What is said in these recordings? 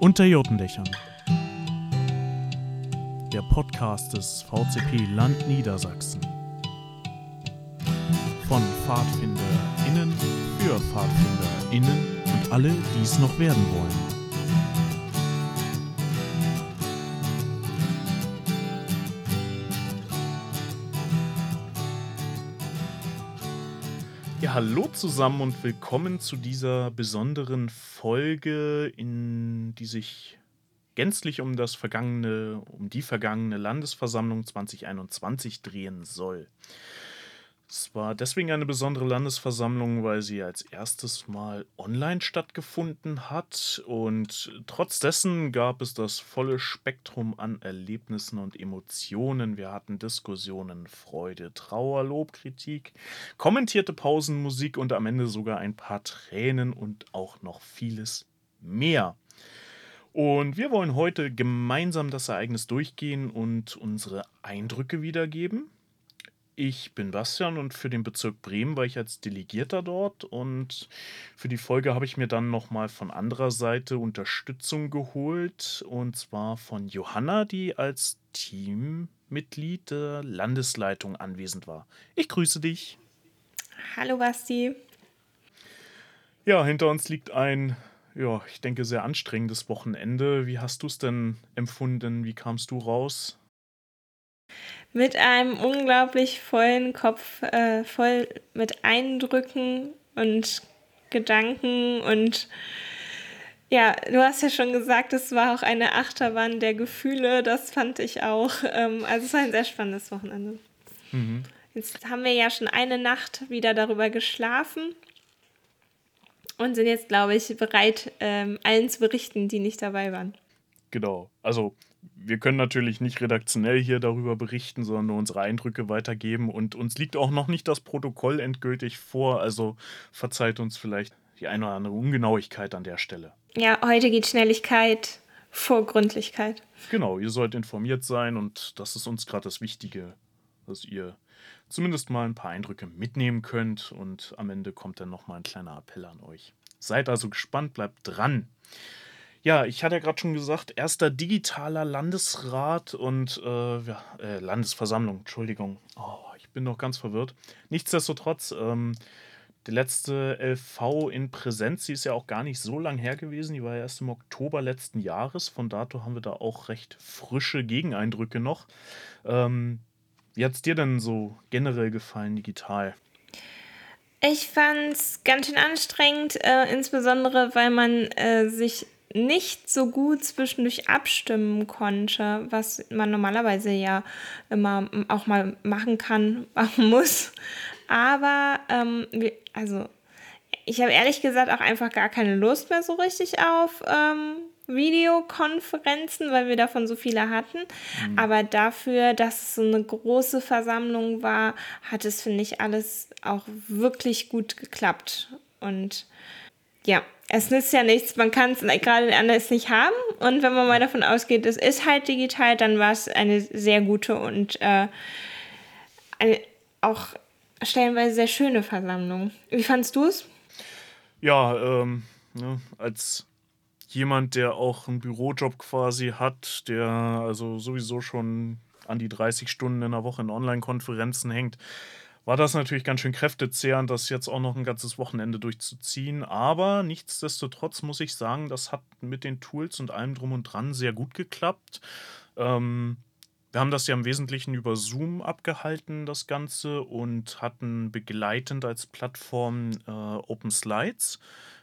Unter Jotendächern. Der Podcast des VCP Land Niedersachsen. Von PfadfinderInnen für PfadfinderInnen und alle, die es noch werden wollen. Ja, hallo zusammen und willkommen zu dieser besonderen Folge, in die sich gänzlich um das vergangene, um die vergangene Landesversammlung 2021 drehen soll. Es war deswegen eine besondere Landesversammlung, weil sie als erstes Mal online stattgefunden hat und trotz dessen gab es das volle Spektrum an Erlebnissen und Emotionen. Wir hatten Diskussionen, Freude, Trauer, Lob, Kritik, kommentierte Pausenmusik und am Ende sogar ein paar Tränen und auch noch vieles mehr. Und wir wollen heute gemeinsam das Ereignis durchgehen und unsere Eindrücke wiedergeben. Ich bin Bastian und für den Bezirk Bremen war ich als Delegierter dort und für die Folge habe ich mir dann nochmal von anderer Seite Unterstützung geholt und zwar von Johanna, die als Teammitglied der Landesleitung anwesend war. Ich grüße dich. Hallo Basti. Ja, hinter uns liegt ein, ja, ich denke, sehr anstrengendes Wochenende. Wie hast du es denn empfunden? Wie kamst du raus? Mit einem unglaublich vollen Kopf, äh, voll mit Eindrücken und Gedanken und ja, du hast ja schon gesagt, es war auch eine Achterbahn der Gefühle, das fand ich auch. Ähm, also es war ein sehr spannendes Wochenende. Mhm. Jetzt haben wir ja schon eine Nacht wieder darüber geschlafen und sind jetzt, glaube ich, bereit, ähm, allen zu berichten, die nicht dabei waren. Genau. Also wir können natürlich nicht redaktionell hier darüber berichten, sondern nur unsere Eindrücke weitergeben. Und uns liegt auch noch nicht das Protokoll endgültig vor. Also verzeiht uns vielleicht die eine oder andere Ungenauigkeit an der Stelle. Ja, heute geht Schnelligkeit vor Gründlichkeit. Genau, ihr sollt informiert sein und das ist uns gerade das Wichtige, dass ihr zumindest mal ein paar Eindrücke mitnehmen könnt und am Ende kommt dann nochmal ein kleiner Appell an euch. Seid also gespannt, bleibt dran. Ja, ich hatte ja gerade schon gesagt, erster digitaler Landesrat und äh, ja, äh, Landesversammlung, Entschuldigung. Oh, ich bin noch ganz verwirrt. Nichtsdestotrotz, ähm, die letzte LV in Präsenz, die ist ja auch gar nicht so lang her gewesen. Die war ja erst im Oktober letzten Jahres. Von dato haben wir da auch recht frische Gegeneindrücke noch. Ähm, wie hat es dir denn so generell gefallen, digital? Ich fand es ganz schön anstrengend, äh, insbesondere weil man äh, sich nicht so gut zwischendurch abstimmen konnte, was man normalerweise ja immer auch mal machen kann, machen muss. Aber ähm, also ich habe ehrlich gesagt auch einfach gar keine Lust mehr so richtig auf ähm, Videokonferenzen, weil wir davon so viele hatten. Mhm. Aber dafür, dass es so eine große Versammlung war, hat es, finde ich, alles auch wirklich gut geklappt. Und ja, es nützt ja nichts, man kann es gerade anders nicht haben. Und wenn man mal davon ausgeht, es ist halt digital, dann war es eine sehr gute und äh, eine, auch stellenweise sehr schöne Versammlung. Wie fandest du es? Ja, ähm, ne, als jemand, der auch einen Bürojob quasi hat, der also sowieso schon an die 30 Stunden in der Woche in Online-Konferenzen hängt, war das natürlich ganz schön kräftezehrend, das jetzt auch noch ein ganzes Wochenende durchzuziehen. Aber nichtsdestotrotz muss ich sagen, das hat mit den Tools und allem drum und dran sehr gut geklappt. Ähm, wir haben das ja im Wesentlichen über Zoom abgehalten, das Ganze, und hatten begleitend als Plattform äh, Open Slides.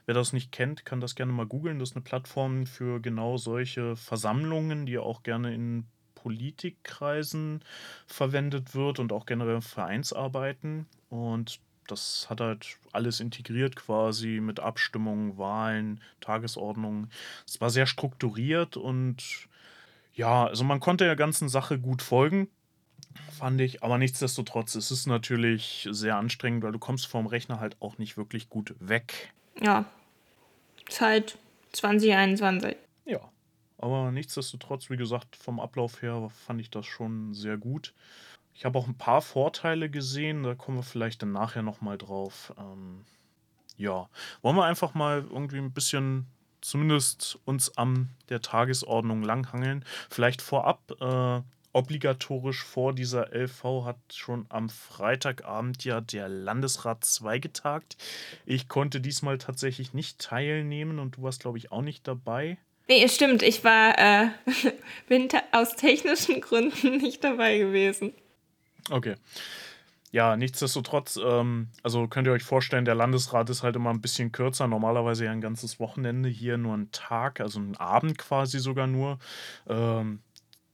Wer das nicht kennt, kann das gerne mal googeln. Das ist eine Plattform für genau solche Versammlungen, die auch gerne in Politikkreisen verwendet wird und auch generell Vereinsarbeiten. Und das hat halt alles integriert quasi mit Abstimmungen, Wahlen, Tagesordnungen. Es war sehr strukturiert und ja, also man konnte der ganzen Sache gut folgen, fand ich. Aber nichtsdestotrotz, es ist natürlich sehr anstrengend, weil du kommst vom Rechner halt auch nicht wirklich gut weg. Ja, Zeit 2021. Ja, aber nichtsdestotrotz, wie gesagt, vom Ablauf her fand ich das schon sehr gut. Ich habe auch ein paar Vorteile gesehen, da kommen wir vielleicht dann nachher nochmal drauf. Ähm, ja, wollen wir einfach mal irgendwie ein bisschen zumindest uns an der Tagesordnung langhangeln. Vielleicht vorab, äh, obligatorisch vor dieser LV hat schon am Freitagabend ja der Landesrat 2 getagt. Ich konnte diesmal tatsächlich nicht teilnehmen und du warst, glaube ich, auch nicht dabei. Nee, stimmt. Ich war äh, bin aus technischen Gründen nicht dabei gewesen. Okay. Ja, nichtsdestotrotz, ähm, also könnt ihr euch vorstellen, der Landesrat ist halt immer ein bisschen kürzer. Normalerweise ja ein ganzes Wochenende, hier nur ein Tag, also ein Abend quasi sogar nur. Ähm,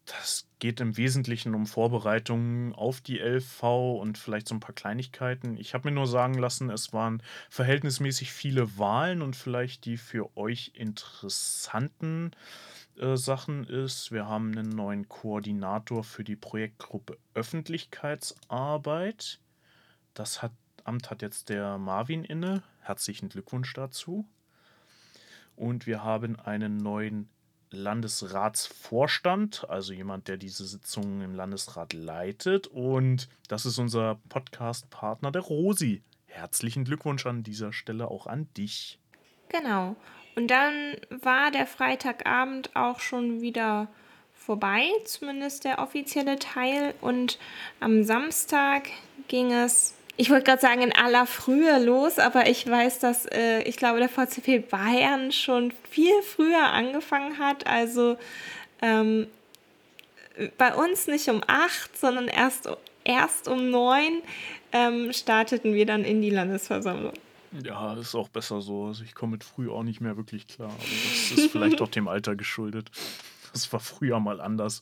das geht im Wesentlichen um Vorbereitungen auf die LV und vielleicht so ein paar Kleinigkeiten. Ich habe mir nur sagen lassen, es waren verhältnismäßig viele Wahlen und vielleicht die für euch interessanten äh, Sachen ist, wir haben einen neuen Koordinator für die Projektgruppe Öffentlichkeitsarbeit. Das hat, Amt hat jetzt der Marvin inne. Herzlichen Glückwunsch dazu. Und wir haben einen neuen Landesratsvorstand, also jemand, der diese Sitzungen im Landesrat leitet. Und das ist unser Podcast-Partner, der Rosi. Herzlichen Glückwunsch an dieser Stelle auch an dich. Genau. Und dann war der Freitagabend auch schon wieder vorbei, zumindest der offizielle Teil. Und am Samstag ging es ich wollte gerade sagen, in aller Frühe los, aber ich weiß, dass äh, ich glaube, der VCP Bayern schon viel früher angefangen hat. Also ähm, bei uns nicht um acht, sondern erst, erst um neun ähm, starteten wir dann in die Landesversammlung. Ja, das ist auch besser so. Also ich komme mit früh auch nicht mehr wirklich klar. Aber das ist vielleicht auch dem Alter geschuldet. Das war früher mal anders.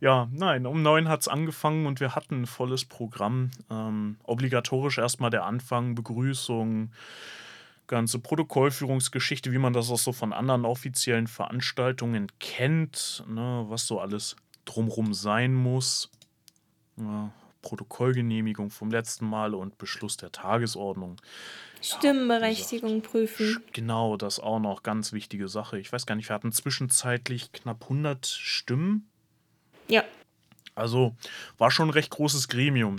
Ja, nein, um neun hat es angefangen und wir hatten ein volles Programm. Ähm, obligatorisch erstmal der Anfang, Begrüßung, ganze Protokollführungsgeschichte, wie man das auch so von anderen offiziellen Veranstaltungen kennt, ne, was so alles drumrum sein muss. Ja, Protokollgenehmigung vom letzten Mal und Beschluss der Tagesordnung. Stimmenberechtigung ja, prüfen. Genau, das auch noch ganz wichtige Sache. Ich weiß gar nicht, wir hatten zwischenzeitlich knapp 100 Stimmen. Ja. Also war schon ein recht großes Gremium,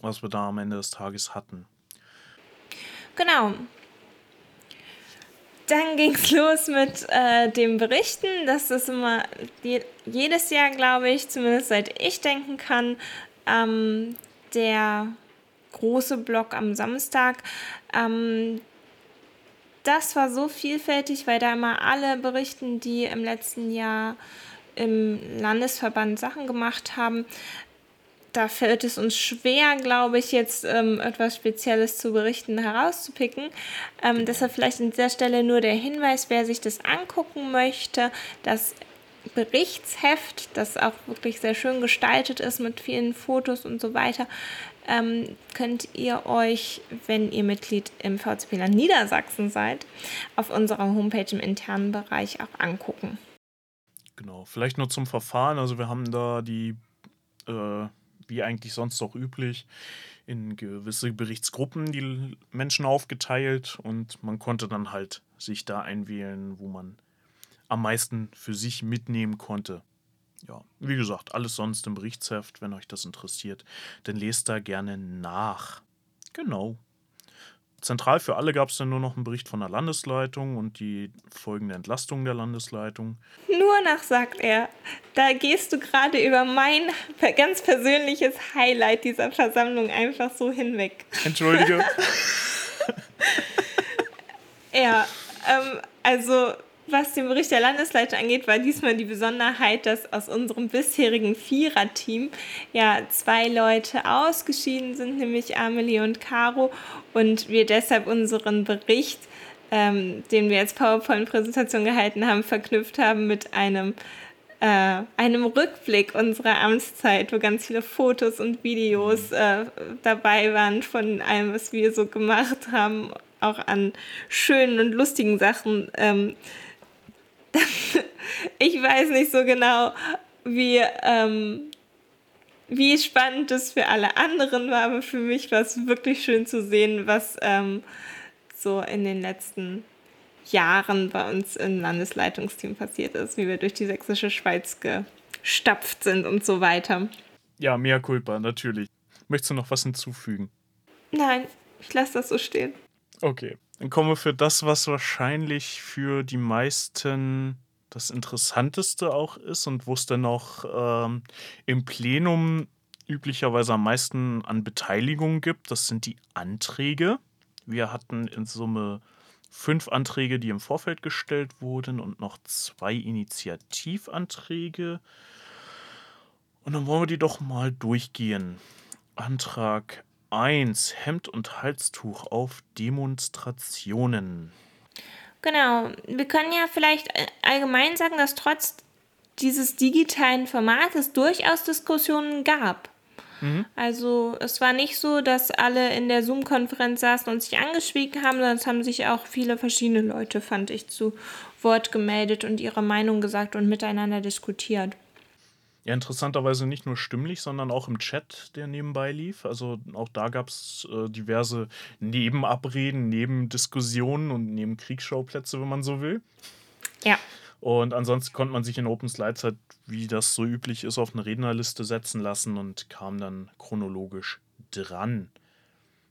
was wir da am Ende des Tages hatten. Genau. Dann ging es los mit äh, dem Berichten. Das ist immer je, jedes Jahr, glaube ich, zumindest seit ich denken kann, ähm, der große Block am Samstag. Ähm, das war so vielfältig, weil da immer alle berichten, die im letzten Jahr im Landesverband Sachen gemacht haben. Da fällt es uns schwer, glaube ich, jetzt ähm, etwas Spezielles zu berichten herauszupicken. Ähm, deshalb vielleicht an dieser Stelle nur der Hinweis, wer sich das angucken möchte. Das Berichtsheft, das auch wirklich sehr schön gestaltet ist mit vielen Fotos und so weiter, ähm, könnt ihr euch, wenn ihr Mitglied im VCP Land Niedersachsen seid, auf unserer Homepage im internen Bereich auch angucken. Genau, vielleicht nur zum Verfahren. Also wir haben da die, äh, wie eigentlich sonst auch üblich, in gewisse Berichtsgruppen die Menschen aufgeteilt und man konnte dann halt sich da einwählen, wo man am meisten für sich mitnehmen konnte. Ja, wie gesagt, alles sonst im Berichtsheft, wenn euch das interessiert, dann lest da gerne nach. Genau. Zentral für alle gab es dann nur noch einen Bericht von der Landesleitung und die folgende Entlastung der Landesleitung. Nur nach, sagt er. Da gehst du gerade über mein ganz persönliches Highlight dieser Versammlung einfach so hinweg. Entschuldige. ja, ähm, also was den Bericht der Landesleitung angeht, war diesmal die Besonderheit, dass aus unserem bisherigen Viererteam ja zwei Leute ausgeschieden sind, nämlich Amelie und Caro, und wir deshalb unseren Bericht, ähm, den wir als PowerPoint-Präsentation gehalten haben, verknüpft haben mit einem äh, einem Rückblick unserer Amtszeit, wo ganz viele Fotos und Videos äh, dabei waren von allem, was wir so gemacht haben, auch an schönen und lustigen Sachen. Ähm, ich weiß nicht so genau, wie, ähm, wie spannend es für alle anderen war, aber für mich war es wirklich schön zu sehen, was ähm, so in den letzten Jahren bei uns im Landesleitungsteam passiert ist, wie wir durch die sächsische Schweiz gestapft sind und so weiter. Ja, mehr Culpa, natürlich. Möchtest du noch was hinzufügen? Nein, ich lasse das so stehen. Okay. Dann kommen wir für das, was wahrscheinlich für die meisten das Interessanteste auch ist und wo es dann auch ähm, im Plenum üblicherweise am meisten an Beteiligung gibt. Das sind die Anträge. Wir hatten in Summe fünf Anträge, die im Vorfeld gestellt wurden und noch zwei Initiativanträge. Und dann wollen wir die doch mal durchgehen. Antrag 1. Hemd und Halstuch auf Demonstrationen. Genau. Wir können ja vielleicht äh, allgemein sagen, dass trotz dieses digitalen Formates durchaus Diskussionen gab. Mhm. Also es war nicht so, dass alle in der Zoom-Konferenz saßen und sich angeschwiegen haben, sondern es haben sich auch viele verschiedene Leute, fand ich, zu Wort gemeldet und ihre Meinung gesagt und miteinander diskutiert. Ja, interessanterweise nicht nur stimmlich, sondern auch im Chat, der nebenbei lief. Also auch da gab es äh, diverse Nebenabreden, Nebendiskussionen und Nebenkriegsschauplätze, wenn man so will. Ja. Und ansonsten konnte man sich in Open Slides halt, wie das so üblich ist, auf eine Rednerliste setzen lassen und kam dann chronologisch dran.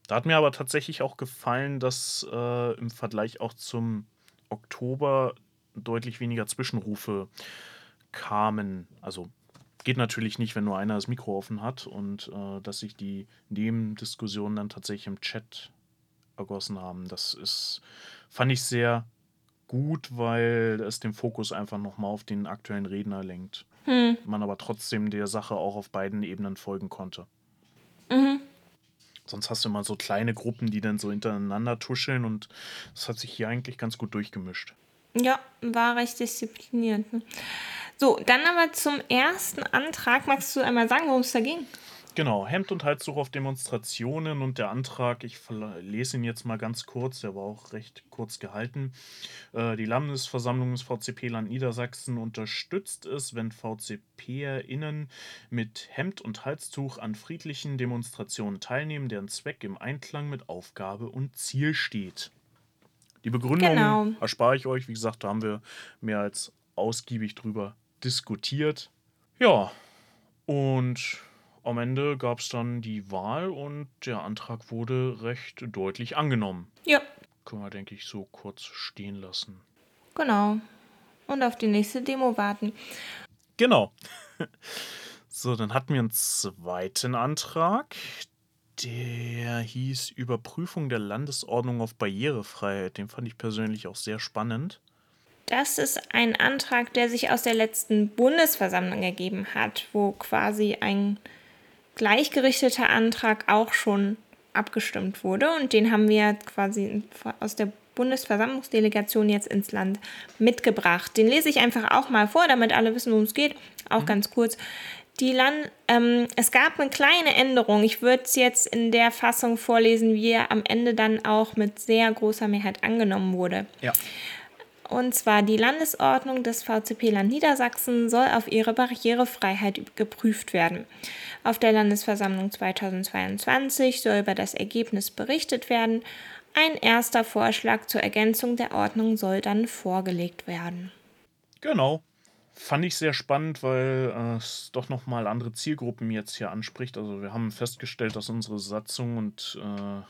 Da hat mir aber tatsächlich auch gefallen, dass äh, im Vergleich auch zum Oktober deutlich weniger Zwischenrufe kamen. Also geht natürlich nicht, wenn nur einer das Mikro offen hat und äh, dass sich die Nebendiskussionen dann tatsächlich im Chat ergossen haben. Das ist, fand ich sehr gut, weil es den Fokus einfach nochmal auf den aktuellen Redner lenkt. Hm. Man aber trotzdem der Sache auch auf beiden Ebenen folgen konnte. Mhm. Sonst hast du immer so kleine Gruppen, die dann so hintereinander tuscheln und das hat sich hier eigentlich ganz gut durchgemischt. Ja, war recht diszipliniert. So, dann aber zum ersten Antrag. Magst du einmal sagen, worum es da ging? Genau, Hemd und Halstuch auf Demonstrationen und der Antrag, ich lese ihn jetzt mal ganz kurz, der war auch recht kurz gehalten. Äh, die Landesversammlung des VCP Land Niedersachsen unterstützt es, wenn VCPerInnen mit Hemd und Halstuch an friedlichen Demonstrationen teilnehmen, deren Zweck im Einklang mit Aufgabe und Ziel steht. Die Begründung genau. erspare ich euch, wie gesagt, da haben wir mehr als ausgiebig drüber diskutiert. Ja, und am Ende gab es dann die Wahl und der Antrag wurde recht deutlich angenommen. Ja. Können wir, denke ich, so kurz stehen lassen. Genau. Und auf die nächste Demo warten. Genau. So, dann hatten wir einen zweiten Antrag. Der hieß Überprüfung der Landesordnung auf Barrierefreiheit. Den fand ich persönlich auch sehr spannend. Das ist ein Antrag, der sich aus der letzten Bundesversammlung ergeben hat, wo quasi ein gleichgerichteter Antrag auch schon abgestimmt wurde. Und den haben wir quasi aus der Bundesversammlungsdelegation jetzt ins Land mitgebracht. Den lese ich einfach auch mal vor, damit alle wissen, worum es geht. Auch mhm. ganz kurz. Die Land ähm, es gab eine kleine Änderung. Ich würde es jetzt in der Fassung vorlesen, wie er am Ende dann auch mit sehr großer Mehrheit angenommen wurde. Ja. Und zwar die Landesordnung des VCP Land Niedersachsen soll auf ihre Barrierefreiheit geprüft werden. Auf der Landesversammlung 2022 soll über das Ergebnis berichtet werden. Ein erster Vorschlag zur Ergänzung der Ordnung soll dann vorgelegt werden. Genau. Fand ich sehr spannend, weil äh, es doch nochmal andere Zielgruppen jetzt hier anspricht. Also wir haben festgestellt, dass unsere Satzung und äh,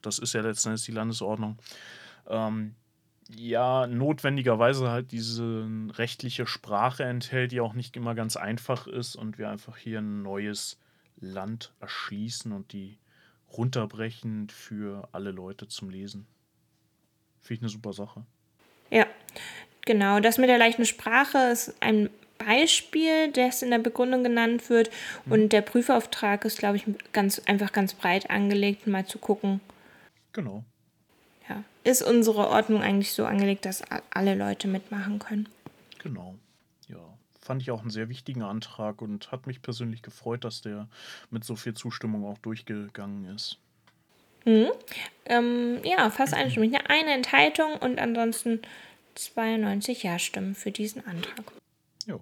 das ist ja letztendlich die Landesordnung, ähm, ja notwendigerweise halt diese rechtliche Sprache enthält, die auch nicht immer ganz einfach ist und wir einfach hier ein neues Land erschließen und die runterbrechen für alle Leute zum Lesen. Finde ich eine super Sache. Ja, genau. Das mit der leichten Sprache ist ein Beispiel, das in der Begründung genannt wird. Mhm. Und der Prüfauftrag ist, glaube ich, ganz einfach ganz breit angelegt, mal zu gucken. Genau ja, ist unsere Ordnung eigentlich so angelegt, dass alle Leute mitmachen können. Genau. Ja, fand ich auch einen sehr wichtigen Antrag und hat mich persönlich gefreut, dass der mit so viel Zustimmung auch durchgegangen ist. Mhm. Ähm, ja, fast einstimmig. Eine Enthaltung und ansonsten 92 Ja-Stimmen für diesen Antrag. Jo.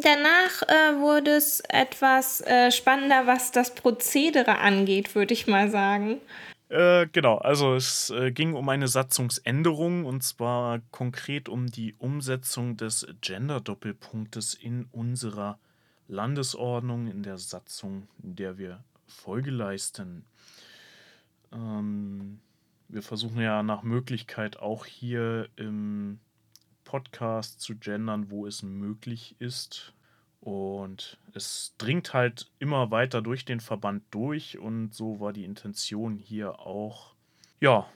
Danach äh, wurde es etwas äh, spannender, was das Prozedere angeht, würde ich mal sagen. Äh, genau, also es äh, ging um eine Satzungsänderung und zwar konkret um die Umsetzung des Gender-Doppelpunktes in unserer Landesordnung, in der Satzung, der wir Folge leisten. Ähm, wir versuchen ja nach Möglichkeit auch hier im Podcast zu gendern, wo es möglich ist. Und es dringt halt immer weiter durch den Verband durch und so war die Intention hier auch, ja,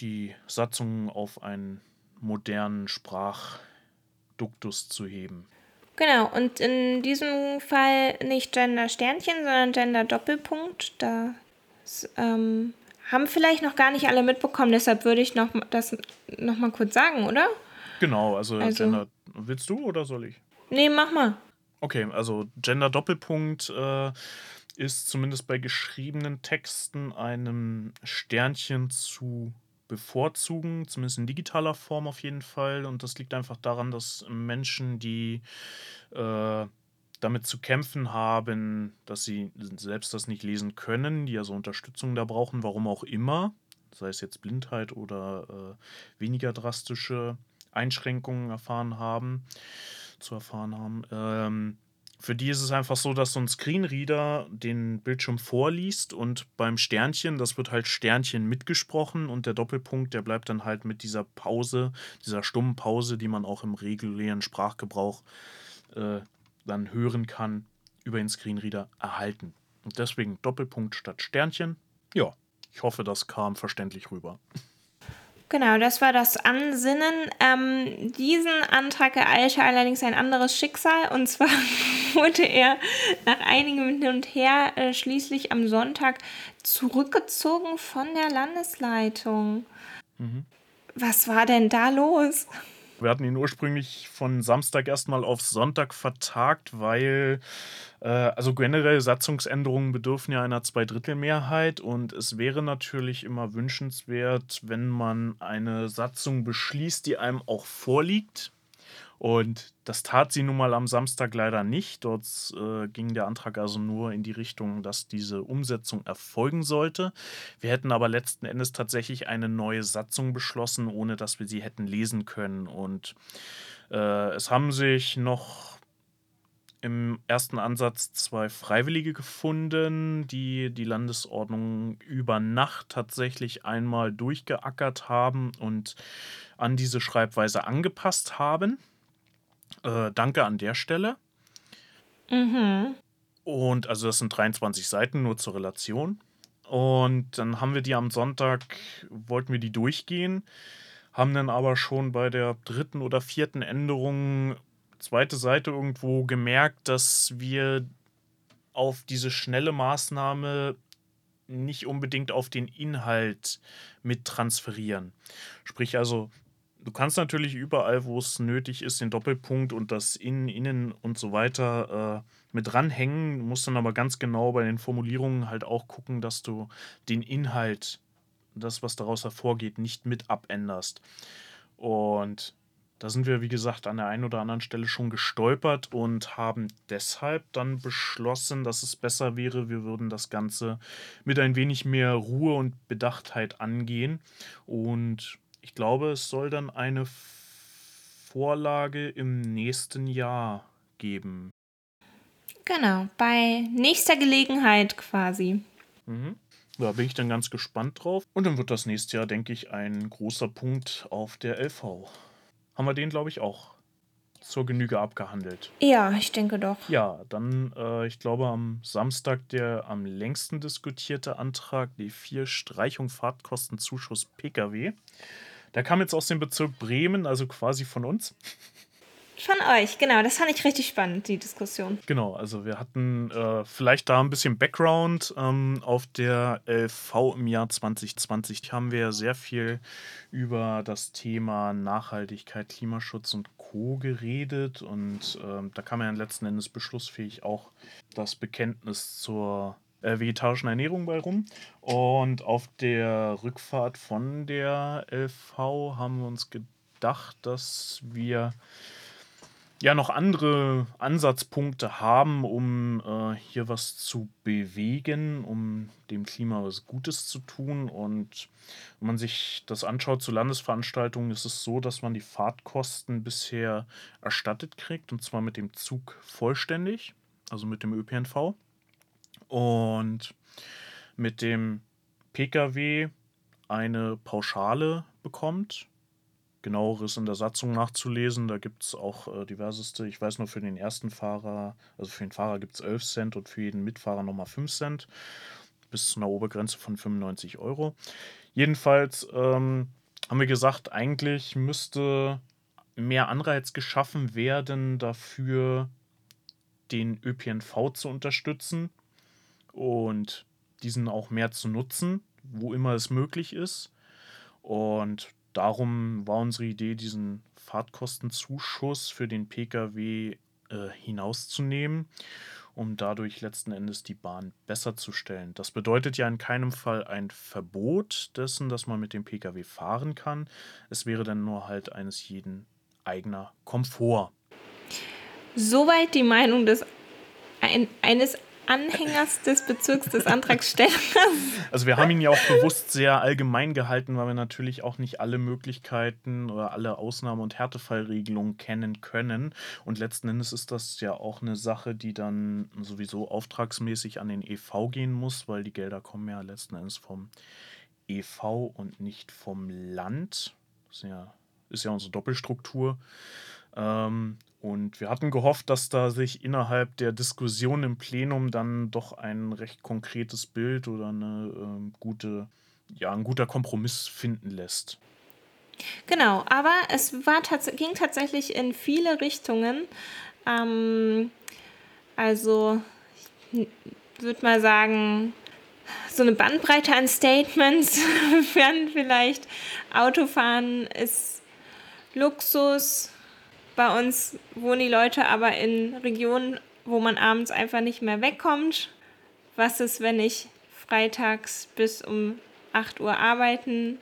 die Satzungen auf einen modernen Sprachduktus zu heben. Genau, und in diesem Fall nicht Gender Sternchen, sondern Gender Doppelpunkt. Das ähm, haben vielleicht noch gar nicht alle mitbekommen, deshalb würde ich noch das noch mal kurz sagen, oder? Genau, also, also Gender. Willst du oder soll ich? Nee, mach mal. Okay, also Gender Doppelpunkt äh, ist zumindest bei geschriebenen Texten einem Sternchen zu bevorzugen, zumindest in digitaler Form auf jeden Fall. Und das liegt einfach daran, dass Menschen, die äh, damit zu kämpfen haben, dass sie selbst das nicht lesen können, die also Unterstützung da brauchen, warum auch immer, sei es jetzt Blindheit oder äh, weniger drastische Einschränkungen erfahren haben, zu erfahren haben. Ähm, für die ist es einfach so, dass so ein Screenreader den Bildschirm vorliest und beim Sternchen, das wird halt Sternchen mitgesprochen und der Doppelpunkt, der bleibt dann halt mit dieser Pause, dieser stummen Pause, die man auch im regulären Sprachgebrauch äh, dann hören kann, über den Screenreader erhalten. Und deswegen Doppelpunkt statt Sternchen. Ja, ich hoffe, das kam verständlich rüber. Genau, das war das Ansinnen. Ähm, diesen Antrag ereilte allerdings ein anderes Schicksal. Und zwar wurde er nach einigem Hin und Her äh, schließlich am Sonntag zurückgezogen von der Landesleitung. Mhm. Was war denn da los? Wir hatten ihn ursprünglich von Samstag erstmal auf Sonntag vertagt, weil äh, also generell Satzungsänderungen bedürfen ja einer Zweidrittelmehrheit und es wäre natürlich immer wünschenswert, wenn man eine Satzung beschließt, die einem auch vorliegt. Und das tat sie nun mal am Samstag leider nicht. Dort äh, ging der Antrag also nur in die Richtung, dass diese Umsetzung erfolgen sollte. Wir hätten aber letzten Endes tatsächlich eine neue Satzung beschlossen, ohne dass wir sie hätten lesen können. Und äh, es haben sich noch im ersten Ansatz zwei Freiwillige gefunden, die die Landesordnung über Nacht tatsächlich einmal durchgeackert haben und an diese Schreibweise angepasst haben. Äh, danke an der Stelle. Mhm. Und also das sind 23 Seiten nur zur Relation. Und dann haben wir die am Sonntag, wollten wir die durchgehen, haben dann aber schon bei der dritten oder vierten Änderung, zweite Seite irgendwo gemerkt, dass wir auf diese schnelle Maßnahme nicht unbedingt auf den Inhalt mit transferieren. Sprich also, Du kannst natürlich überall, wo es nötig ist, den Doppelpunkt und das Innen, Innen und so weiter äh, mit dranhängen. Du musst dann aber ganz genau bei den Formulierungen halt auch gucken, dass du den Inhalt, das, was daraus hervorgeht, nicht mit abänderst. Und da sind wir, wie gesagt, an der einen oder anderen Stelle schon gestolpert und haben deshalb dann beschlossen, dass es besser wäre, wir würden das Ganze mit ein wenig mehr Ruhe und Bedachtheit angehen und ich glaube, es soll dann eine Vorlage im nächsten Jahr geben. Genau, bei nächster Gelegenheit quasi. Mhm. Da bin ich dann ganz gespannt drauf. Und dann wird das nächste Jahr, denke ich, ein großer Punkt auf der LV. Haben wir den, glaube ich, auch zur Genüge abgehandelt. Ja, ich denke doch. Ja, dann, äh, ich glaube, am Samstag der am längsten diskutierte Antrag, die vier Streichung Fahrtkostenzuschuss Pkw. Der kam jetzt aus dem Bezirk Bremen, also quasi von uns. Von euch, genau. Das fand ich richtig spannend, die Diskussion. Genau, also wir hatten äh, vielleicht da ein bisschen Background. Ähm, auf der LV im Jahr 2020 haben wir sehr viel über das Thema Nachhaltigkeit, Klimaschutz und Co. geredet. Und ähm, da kam ja letzten Endes beschlussfähig auch das Bekenntnis zur äh, vegetarischen Ernährung bei rum. Und auf der Rückfahrt von der LV haben wir uns gedacht, dass wir ja noch andere Ansatzpunkte haben, um äh, hier was zu bewegen, um dem Klima was Gutes zu tun. Und wenn man sich das anschaut zu Landesveranstaltungen, ist es so, dass man die Fahrtkosten bisher erstattet kriegt, und zwar mit dem Zug vollständig, also mit dem ÖPNV. Und mit dem Pkw eine Pauschale bekommt. Genaueres in der Satzung nachzulesen. Da gibt es auch äh, diverseste. Ich weiß nur, für den ersten Fahrer, also für den Fahrer gibt es 11 Cent und für jeden Mitfahrer nochmal 5 Cent. Bis zu einer Obergrenze von 95 Euro. Jedenfalls ähm, haben wir gesagt, eigentlich müsste mehr Anreiz geschaffen werden, dafür den ÖPNV zu unterstützen und diesen auch mehr zu nutzen, wo immer es möglich ist. Und darum war unsere Idee, diesen Fahrtkostenzuschuss für den Pkw äh, hinauszunehmen, um dadurch letzten Endes die Bahn besser zu stellen. Das bedeutet ja in keinem Fall ein Verbot dessen, dass man mit dem Pkw fahren kann. Es wäre dann nur halt eines jeden eigener Komfort. Soweit die Meinung des ein, eines Anhängers des Bezirks des Antragstellers. Also wir haben ihn ja auch bewusst sehr allgemein gehalten, weil wir natürlich auch nicht alle Möglichkeiten oder alle Ausnahme- und Härtefallregelungen kennen können. Und letzten Endes ist das ja auch eine Sache, die dann sowieso auftragsmäßig an den EV gehen muss, weil die Gelder kommen ja letzten Endes vom EV und nicht vom Land. Das ist ja, ist ja unsere Doppelstruktur. Ähm, und wir hatten gehofft, dass da sich innerhalb der Diskussion im Plenum dann doch ein recht konkretes Bild oder eine äh, gute, ja, ein guter Kompromiss finden lässt. Genau, aber es war tats ging tatsächlich in viele Richtungen. Ähm, also, ich würde mal sagen, so eine Bandbreite an Statements werden vielleicht Autofahren ist Luxus, bei uns wohnen die Leute aber in Regionen, wo man abends einfach nicht mehr wegkommt. Was ist, wenn ich freitags bis um 8 Uhr arbeiten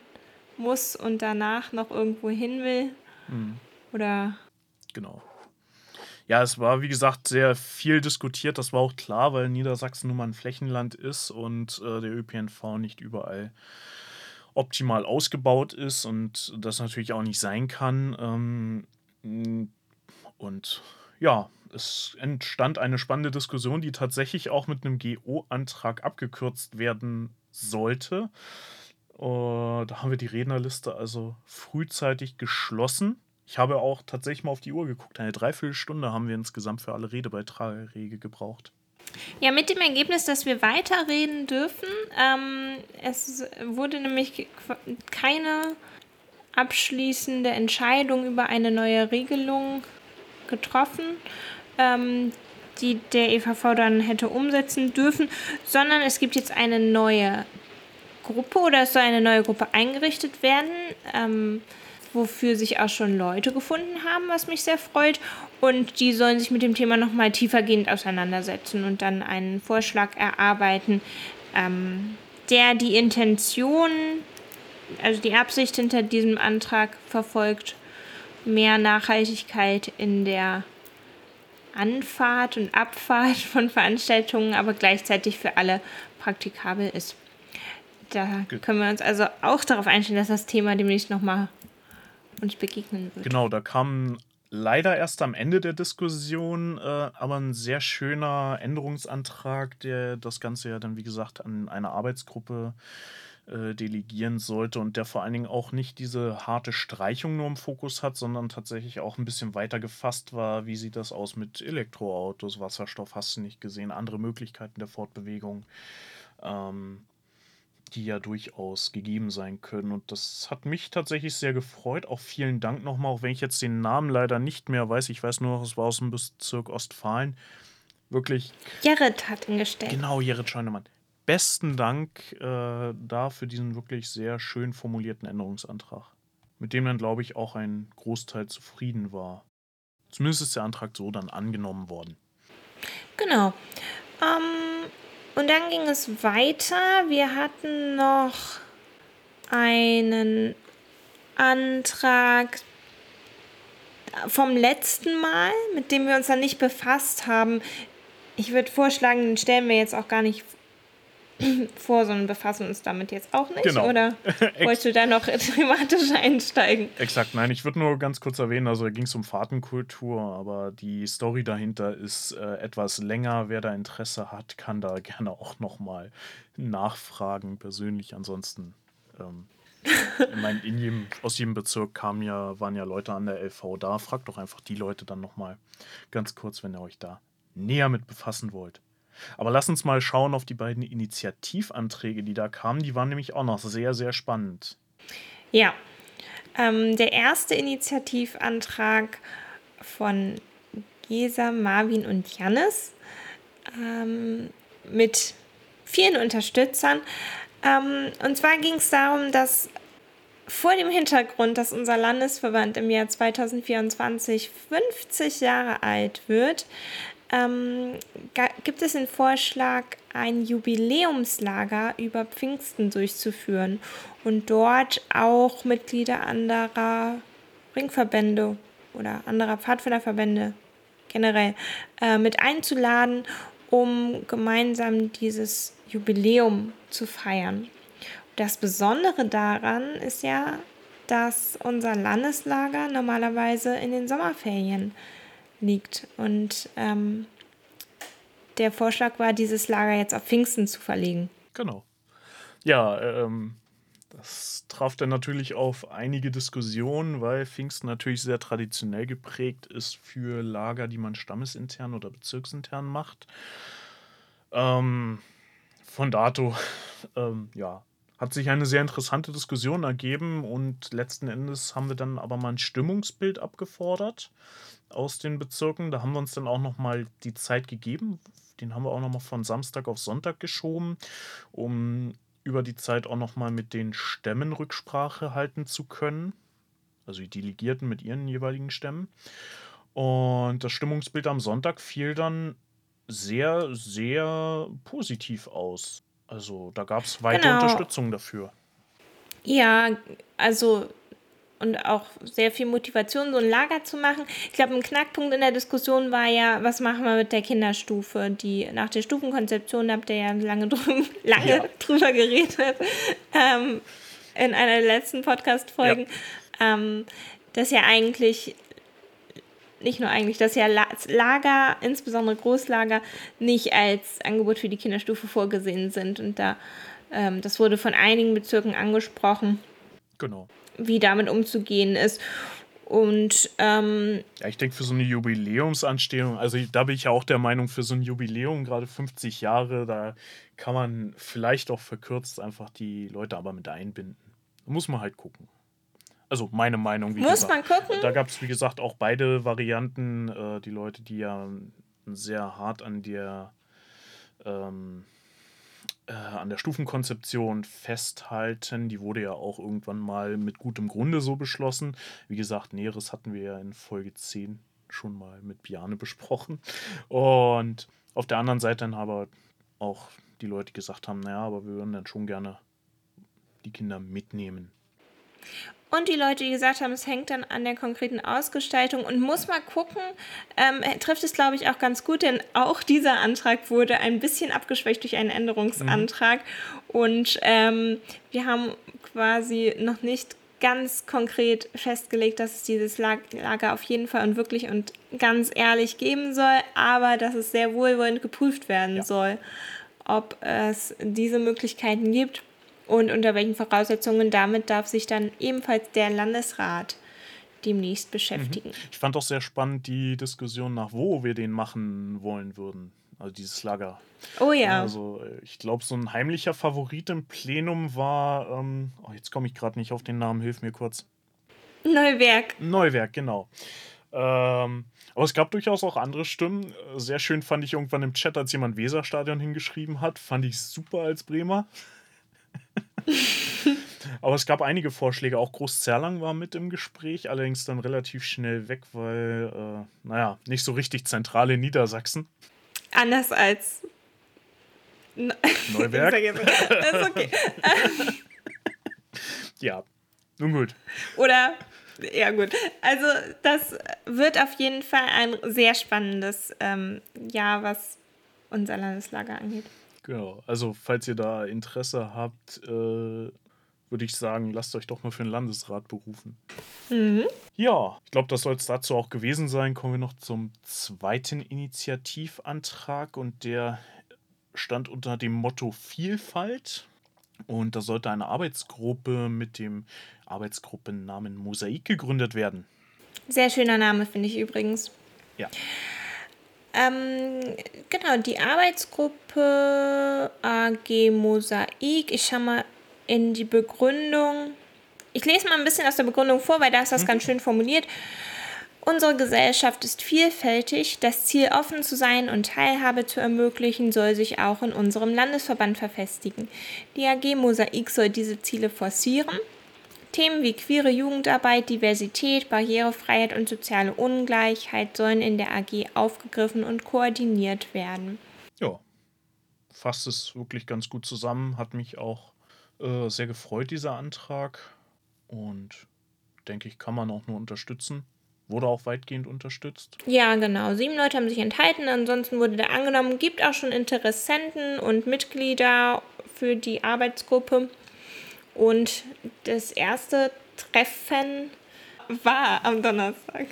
muss und danach noch irgendwo hin will? Mhm. Oder. Genau. Ja, es war wie gesagt sehr viel diskutiert. Das war auch klar, weil Niedersachsen nun mal ein Flächenland ist und äh, der ÖPNV nicht überall optimal ausgebaut ist und das natürlich auch nicht sein kann. Ähm, hm, und ja, es entstand eine spannende Diskussion, die tatsächlich auch mit einem GO-Antrag abgekürzt werden sollte. Uh, da haben wir die Rednerliste also frühzeitig geschlossen. Ich habe auch tatsächlich mal auf die Uhr geguckt. Eine Dreiviertelstunde haben wir insgesamt für alle Redebeiträge gebraucht. Ja, mit dem Ergebnis, dass wir weiterreden dürfen. Ähm, es wurde nämlich keine abschließende Entscheidung über eine neue Regelung getroffen, ähm, die der EVV dann hätte umsetzen dürfen, sondern es gibt jetzt eine neue Gruppe oder es soll eine neue Gruppe eingerichtet werden, ähm, wofür sich auch schon Leute gefunden haben, was mich sehr freut. Und die sollen sich mit dem Thema nochmal tiefergehend auseinandersetzen und dann einen Vorschlag erarbeiten, ähm, der die Intention also die Absicht hinter diesem Antrag verfolgt, mehr Nachhaltigkeit in der Anfahrt und Abfahrt von Veranstaltungen, aber gleichzeitig für alle praktikabel ist. Da können wir uns also auch darauf einstellen, dass das Thema demnächst nochmal uns begegnen wird. Genau, da kam leider erst am Ende der Diskussion äh, aber ein sehr schöner Änderungsantrag, der das Ganze ja dann, wie gesagt, an eine Arbeitsgruppe äh, äh, delegieren sollte und der vor allen Dingen auch nicht diese harte Streichung nur im Fokus hat, sondern tatsächlich auch ein bisschen weiter gefasst war, wie sieht das aus mit Elektroautos, Wasserstoff hast du nicht gesehen, andere Möglichkeiten der Fortbewegung, ähm, die ja durchaus gegeben sein können. Und das hat mich tatsächlich sehr gefreut. Auch vielen Dank nochmal, auch wenn ich jetzt den Namen leider nicht mehr weiß. Ich weiß nur noch, es war aus dem Bezirk Ostfalen. Wirklich. Jared hat ihn gestellt. Genau, Jared Scheunemann besten Dank äh, da für diesen wirklich sehr schön formulierten Änderungsantrag, mit dem dann, glaube ich, auch ein Großteil zufrieden war. Zumindest ist der Antrag so dann angenommen worden. Genau. Ähm, und dann ging es weiter. Wir hatten noch einen Antrag vom letzten Mal, mit dem wir uns dann nicht befasst haben. Ich würde vorschlagen, den stellen wir jetzt auch gar nicht vor, sondern befassen uns damit jetzt auch nicht. Genau. Oder wolltest du da noch thematisch einsteigen? Exakt, nein, ich würde nur ganz kurz erwähnen, also da ging es um Fahrtenkultur, aber die Story dahinter ist äh, etwas länger. Wer da Interesse hat, kann da gerne auch nochmal nachfragen, persönlich. Ansonsten ähm, Ich meine, in jedem, aus jedem Bezirk kamen ja, waren ja Leute an der LV da. Fragt doch einfach die Leute dann nochmal ganz kurz, wenn ihr euch da näher mit befassen wollt. Aber lasst uns mal schauen auf die beiden Initiativanträge, die da kamen. Die waren nämlich auch noch sehr, sehr spannend. Ja, ähm, der erste Initiativantrag von Gesa, Marvin und Jannis ähm, mit vielen Unterstützern. Ähm, und zwar ging es darum, dass vor dem Hintergrund, dass unser Landesverband im Jahr 2024 50 Jahre alt wird, ähm, gibt es den Vorschlag, ein Jubiläumslager über Pfingsten durchzuführen und dort auch Mitglieder anderer Ringverbände oder anderer Pfadfinderverbände generell äh, mit einzuladen, um gemeinsam dieses Jubiläum zu feiern. Das Besondere daran ist ja, dass unser Landeslager normalerweise in den Sommerferien liegt. Und ähm, der Vorschlag war, dieses Lager jetzt auf Pfingsten zu verlegen. Genau. Ja, ähm, das traf dann natürlich auf einige Diskussionen, weil Pfingsten natürlich sehr traditionell geprägt ist für Lager, die man stammesintern oder bezirksintern macht. Ähm, von dato, ähm, ja, hat sich eine sehr interessante Diskussion ergeben und letzten Endes haben wir dann aber mal ein Stimmungsbild abgefordert aus den Bezirken. Da haben wir uns dann auch noch mal die Zeit gegeben. Den haben wir auch noch mal von Samstag auf Sonntag geschoben, um über die Zeit auch noch mal mit den Stämmen Rücksprache halten zu können. Also die Delegierten mit ihren jeweiligen Stämmen. Und das Stimmungsbild am Sonntag fiel dann sehr, sehr positiv aus. Also da gab es weite genau. Unterstützung dafür. Ja, also und auch sehr viel Motivation, so ein Lager zu machen. Ich glaube, ein Knackpunkt in der Diskussion war ja, was machen wir mit der Kinderstufe? Die nach der Stufenkonzeption habt ihr ja lange, drü lange ja. drüber geredet ähm, in einer der letzten Podcast-Folgen. Ja. Ähm, dass ja eigentlich nicht nur eigentlich, dass ja Lager, insbesondere Großlager, nicht als Angebot für die Kinderstufe vorgesehen sind. Und da, ähm, das wurde von einigen Bezirken angesprochen. Genau. Wie damit umzugehen ist. Und ähm, ja, ich denke, für so eine Jubiläumsanstehung, also da bin ich ja auch der Meinung, für so ein Jubiläum, gerade 50 Jahre, da kann man vielleicht auch verkürzt einfach die Leute aber mit einbinden. Da muss man halt gucken. Also meine Meinung. Wie Muss gesagt. man gucken. Da gab es, wie gesagt, auch beide Varianten. Äh, die Leute, die ja sehr hart an der, ähm, äh, an der Stufenkonzeption festhalten, die wurde ja auch irgendwann mal mit gutem Grunde so beschlossen. Wie gesagt, Näheres hatten wir ja in Folge 10 schon mal mit Biane besprochen. Und auf der anderen Seite dann aber auch die Leute gesagt haben, naja, aber wir würden dann schon gerne die Kinder mitnehmen. Und die Leute, die gesagt haben, es hängt dann an der konkreten Ausgestaltung und muss mal gucken, ähm, trifft es, glaube ich, auch ganz gut, denn auch dieser Antrag wurde ein bisschen abgeschwächt durch einen Änderungsantrag. Mhm. Und ähm, wir haben quasi noch nicht ganz konkret festgelegt, dass es dieses Lager auf jeden Fall und wirklich und ganz ehrlich geben soll, aber dass es sehr wohlwollend geprüft werden ja. soll, ob es diese Möglichkeiten gibt und unter welchen Voraussetzungen. Damit darf sich dann ebenfalls der Landesrat demnächst beschäftigen. Mhm. Ich fand auch sehr spannend die Diskussion nach, wo wir den machen wollen würden. Also dieses Lager. Oh ja. Also ich glaube, so ein heimlicher Favorit im Plenum war, ähm, oh, jetzt komme ich gerade nicht auf den Namen, hilf mir kurz. Neuwerk. Neuwerk, genau. Ähm, aber es gab durchaus auch andere Stimmen. Sehr schön fand ich irgendwann im Chat, als jemand Weserstadion hingeschrieben hat. Fand ich super als Bremer. Aber es gab einige Vorschläge. Auch Groß-Zerlang war mit im Gespräch, allerdings dann relativ schnell weg, weil, äh, naja, nicht so richtig zentral in Niedersachsen. Anders als Neuwerk. das ist okay. ja, nun gut. Oder, ja gut. Also das wird auf jeden Fall ein sehr spannendes ähm, Jahr, was unser Landeslager angeht. Genau, also falls ihr da Interesse habt, äh, würde ich sagen, lasst euch doch mal für den Landesrat berufen. Mhm. Ja, ich glaube, das soll es dazu auch gewesen sein. Kommen wir noch zum zweiten Initiativantrag und der stand unter dem Motto Vielfalt. Und da sollte eine Arbeitsgruppe mit dem Arbeitsgruppennamen Mosaik gegründet werden. Sehr schöner Name, finde ich übrigens. Ja. Ähm, genau, die Arbeitsgruppe AG Mosaik. Ich schaue mal in die Begründung. Ich lese mal ein bisschen aus der Begründung vor, weil da ist das mhm. ganz schön formuliert. Unsere Gesellschaft ist vielfältig. Das Ziel, offen zu sein und Teilhabe zu ermöglichen, soll sich auch in unserem Landesverband verfestigen. Die AG Mosaik soll diese Ziele forcieren. Themen wie queere Jugendarbeit, Diversität, Barrierefreiheit und soziale Ungleichheit sollen in der AG aufgegriffen und koordiniert werden. Ja, fasst es wirklich ganz gut zusammen. Hat mich auch äh, sehr gefreut, dieser Antrag. Und denke ich, kann man auch nur unterstützen. Wurde auch weitgehend unterstützt. Ja, genau. Sieben Leute haben sich enthalten, ansonsten wurde der angenommen. Gibt auch schon Interessenten und Mitglieder für die Arbeitsgruppe. Und das erste Treffen war am Donnerstag.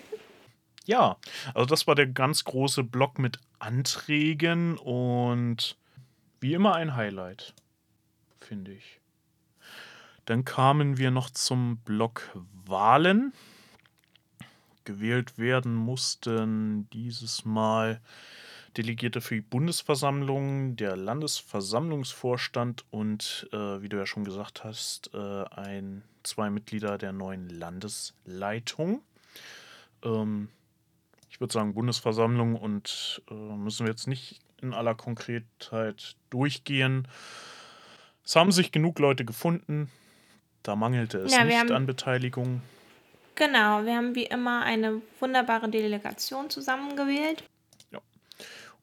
Ja, also das war der ganz große Block mit Anträgen und wie immer ein Highlight, finde ich. Dann kamen wir noch zum Block Wahlen. Gewählt werden mussten dieses Mal Delegierte für die Bundesversammlung, der Landesversammlungsvorstand und, äh, wie du ja schon gesagt hast, äh, ein, zwei Mitglieder der neuen Landesleitung. Ähm, ich würde sagen Bundesversammlung und äh, müssen wir jetzt nicht in aller Konkretheit durchgehen. Es haben sich genug Leute gefunden. Da mangelte es ja, nicht haben, an Beteiligung. Genau, wir haben wie immer eine wunderbare Delegation zusammengewählt.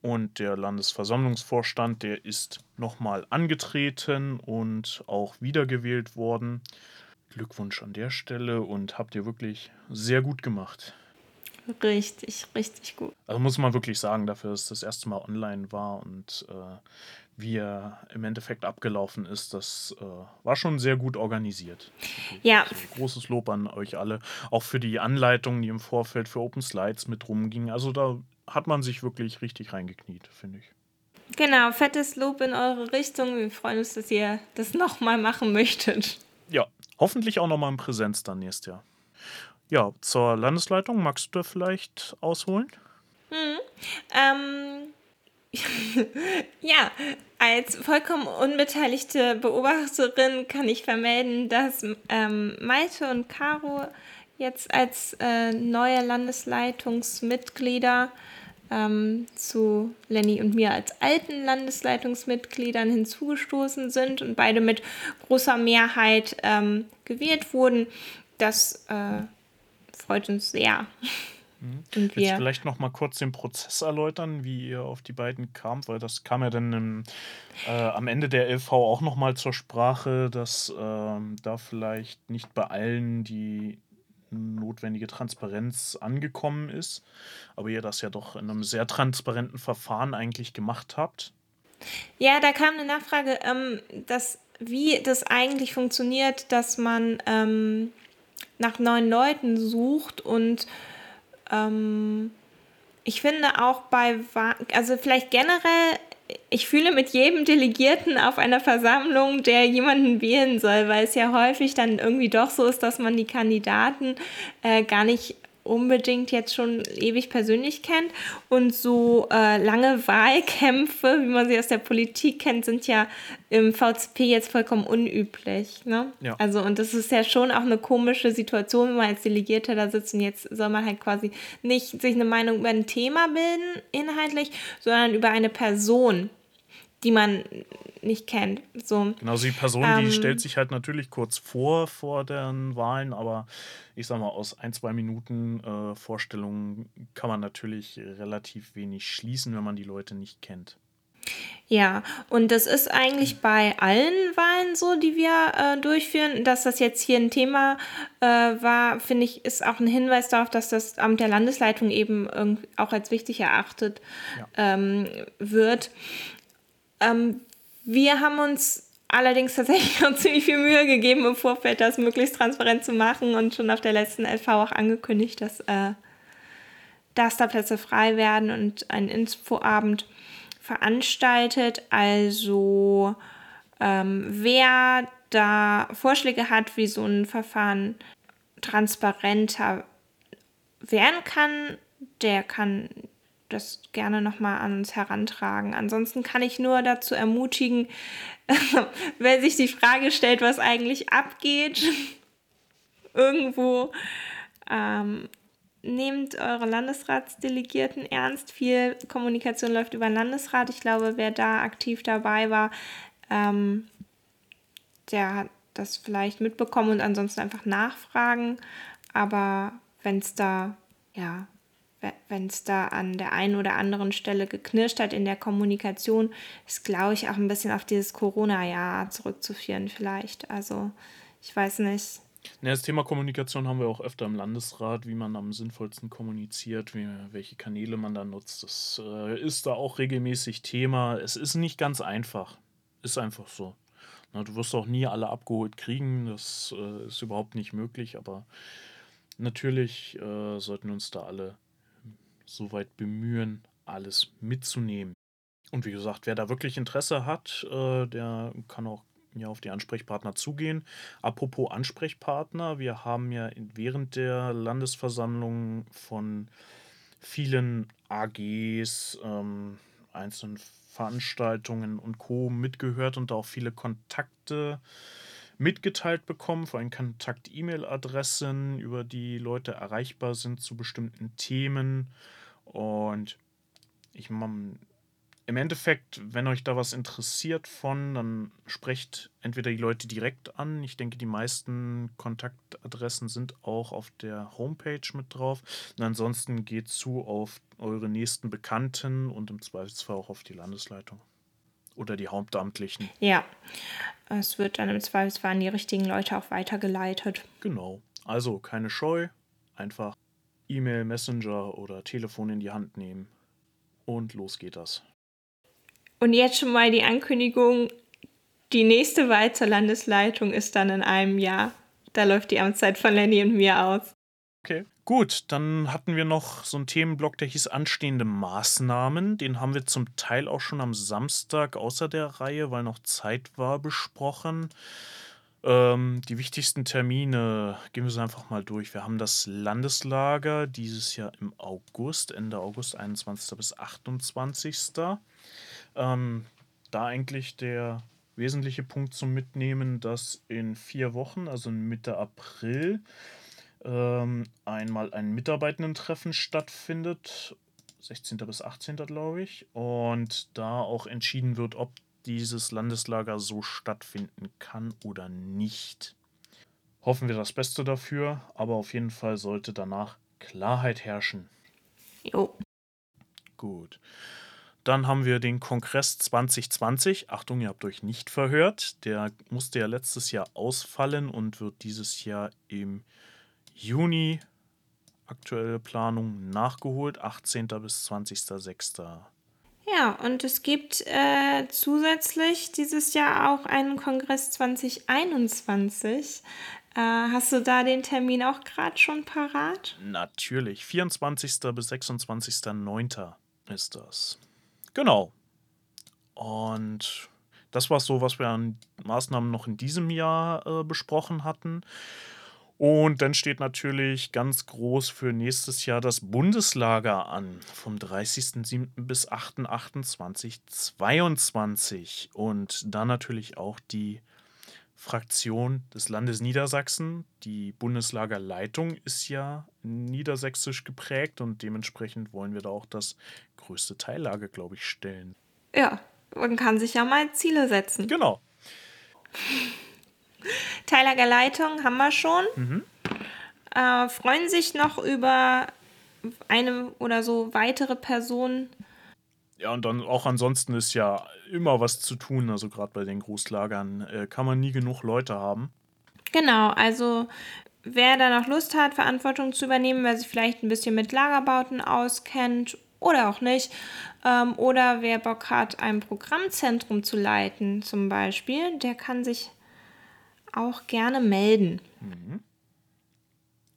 Und der Landesversammlungsvorstand, der ist nochmal angetreten und auch wiedergewählt worden. Glückwunsch an der Stelle und habt ihr wirklich sehr gut gemacht. Richtig, richtig gut. Also muss man wirklich sagen, dafür, dass das erste Mal online war und äh, wie er im Endeffekt abgelaufen ist, das äh, war schon sehr gut organisiert. Ja. Also großes Lob an euch alle. Auch für die Anleitungen, die im Vorfeld für Open Slides mit rumgingen. Also da hat man sich wirklich richtig reingekniet, finde ich. Genau, fettes Lob in eure Richtung. Wir freuen uns, dass ihr das nochmal machen möchtet. Ja, hoffentlich auch nochmal in Präsenz dann nächstes Jahr. Ja, zur Landesleitung, magst du da vielleicht ausholen? Hm. Ähm, ja, als vollkommen unbeteiligte Beobachterin kann ich vermelden, dass ähm, Malte und Caro jetzt als äh, neue Landesleitungsmitglieder ähm, zu Lenny und mir als alten Landesleitungsmitgliedern hinzugestoßen sind und beide mit großer Mehrheit ähm, gewählt wurden. Das äh, freut uns sehr. Mhm. Und wir vielleicht noch mal kurz den Prozess erläutern, wie ihr auf die beiden kamt, weil das kam ja dann im, äh, am Ende der LV auch noch mal zur Sprache, dass ähm, da vielleicht nicht bei allen die notwendige Transparenz angekommen ist, aber ihr das ja doch in einem sehr transparenten Verfahren eigentlich gemacht habt. Ja, da kam eine Nachfrage, ähm, dass, wie das eigentlich funktioniert, dass man ähm, nach neuen Leuten sucht und ähm, ich finde auch bei, also vielleicht generell ich fühle mit jedem Delegierten auf einer Versammlung, der jemanden wählen soll, weil es ja häufig dann irgendwie doch so ist, dass man die Kandidaten äh, gar nicht unbedingt jetzt schon ewig persönlich kennt. Und so äh, lange Wahlkämpfe, wie man sie aus der Politik kennt, sind ja im VCP jetzt vollkommen unüblich. Ne? Ja. Also, und das ist ja schon auch eine komische Situation, wenn man als Delegierter da sitzt und jetzt soll man halt quasi nicht sich eine Meinung über ein Thema bilden, inhaltlich, sondern über eine Person die man nicht kennt. So, genau, die Person, ähm, die stellt sich halt natürlich kurz vor vor den Wahlen, aber ich sag mal, aus ein, zwei Minuten äh, Vorstellungen kann man natürlich relativ wenig schließen, wenn man die Leute nicht kennt. Ja, und das ist eigentlich bei allen Wahlen so, die wir äh, durchführen. Dass das jetzt hier ein Thema äh, war, finde ich, ist auch ein Hinweis darauf, dass das Amt der Landesleitung eben auch als wichtig erachtet ja. ähm, wird. Ähm, wir haben uns allerdings tatsächlich auch ziemlich viel Mühe gegeben, im Vorfeld das möglichst transparent zu machen und schon auf der letzten LV auch angekündigt, dass, äh, dass da Plätze frei werden und ein Infoabend veranstaltet. Also, äh, Ähm, wer da Vorschläge hat, wie so ein Verfahren transparenter werden kann, der kann das gerne nochmal an uns herantragen. Ansonsten kann ich nur dazu ermutigen, wer sich die Frage stellt, was eigentlich abgeht, irgendwo, ähm, nehmt eure Landesratsdelegierten ernst. Viel Kommunikation läuft über den Landesrat. Ich glaube, wer da aktiv dabei war, ähm, der hat das vielleicht mitbekommen und ansonsten einfach nachfragen. Aber wenn es da, ja, wenn es da an der einen oder anderen Stelle geknirscht hat in der Kommunikation, ist, glaube ich, auch ein bisschen auf dieses Corona-Jahr zurückzuführen vielleicht. Also ich weiß nicht. Ja, das Thema Kommunikation haben wir auch öfter im Landesrat, wie man am sinnvollsten kommuniziert, wie, welche Kanäle man da nutzt. Das äh, ist da auch regelmäßig Thema. Es ist nicht ganz einfach. Ist einfach so. Na, du wirst auch nie alle abgeholt kriegen. Das äh, ist überhaupt nicht möglich. Aber natürlich äh, sollten uns da alle soweit bemühen, alles mitzunehmen. Und wie gesagt, wer da wirklich Interesse hat, äh, der kann auch ja, auf die Ansprechpartner zugehen. Apropos Ansprechpartner, wir haben ja während der Landesversammlung von vielen AGs, ähm, einzelnen Veranstaltungen und Co. mitgehört und auch viele Kontakte mitgeteilt bekommen, vor allem Kontakt-E-Mail-Adressen, über die Leute erreichbar sind zu bestimmten Themen. Und ich im Endeffekt, wenn euch da was interessiert von, dann sprecht entweder die Leute direkt an. Ich denke, die meisten Kontaktadressen sind auch auf der Homepage mit drauf. Und ansonsten geht zu auf eure nächsten Bekannten und im Zweifelsfall auch auf die Landesleitung oder die Hauptamtlichen. Ja, es wird dann im Zweifelsfall an die richtigen Leute auch weitergeleitet. Genau. Also keine Scheu, einfach E-Mail, Messenger oder Telefon in die Hand nehmen und los geht das. Und jetzt schon mal die Ankündigung, die nächste Wahl zur Landesleitung ist dann in einem Jahr. Da läuft die Amtszeit von Lenny und mir aus. Okay. Gut, dann hatten wir noch so einen Themenblock, der hieß anstehende Maßnahmen. Den haben wir zum Teil auch schon am Samstag außer der Reihe, weil noch Zeit war, besprochen. Ähm, die wichtigsten Termine gehen wir so einfach mal durch. Wir haben das Landeslager dieses Jahr im August, Ende August, 21. bis 28. Ähm, da eigentlich der wesentliche Punkt zum Mitnehmen, dass in vier Wochen, also Mitte April, ähm, einmal ein Mitarbeitenden-Treffen stattfindet, 16. bis 18. glaube ich, und da auch entschieden wird, ob dieses Landeslager so stattfinden kann oder nicht. Hoffen wir das Beste dafür, aber auf jeden Fall sollte danach Klarheit herrschen. Jo. Gut. Dann haben wir den Kongress 2020. Achtung, ihr habt euch nicht verhört. Der musste ja letztes Jahr ausfallen und wird dieses Jahr im Juni aktuelle Planung nachgeholt, 18. bis 20.06. Ja, und es gibt äh, zusätzlich dieses Jahr auch einen Kongress 2021. Äh, hast du da den Termin auch gerade schon parat? Natürlich, 24. bis 26.09. ist das. Genau. Und das war so, was wir an Maßnahmen noch in diesem Jahr äh, besprochen hatten. Und dann steht natürlich ganz groß für nächstes Jahr das Bundeslager an, vom 30.07. bis 8.28.22. Und dann natürlich auch die Fraktion des Landes Niedersachsen. Die Bundeslagerleitung ist ja niedersächsisch geprägt und dementsprechend wollen wir da auch das größte Teillager, glaube ich, stellen. Ja, man kann sich ja mal Ziele setzen. Genau. Teillagerleitung haben wir schon. Mhm. Äh, freuen sich noch über eine oder so weitere Personen. Ja, und dann auch ansonsten ist ja immer was zu tun. Also gerade bei den Großlagern äh, kann man nie genug Leute haben. Genau, also wer da noch Lust hat, Verantwortung zu übernehmen, wer sich vielleicht ein bisschen mit Lagerbauten auskennt oder auch nicht, ähm, oder wer Bock hat, ein Programmzentrum zu leiten zum Beispiel, der kann sich auch gerne melden. Mhm.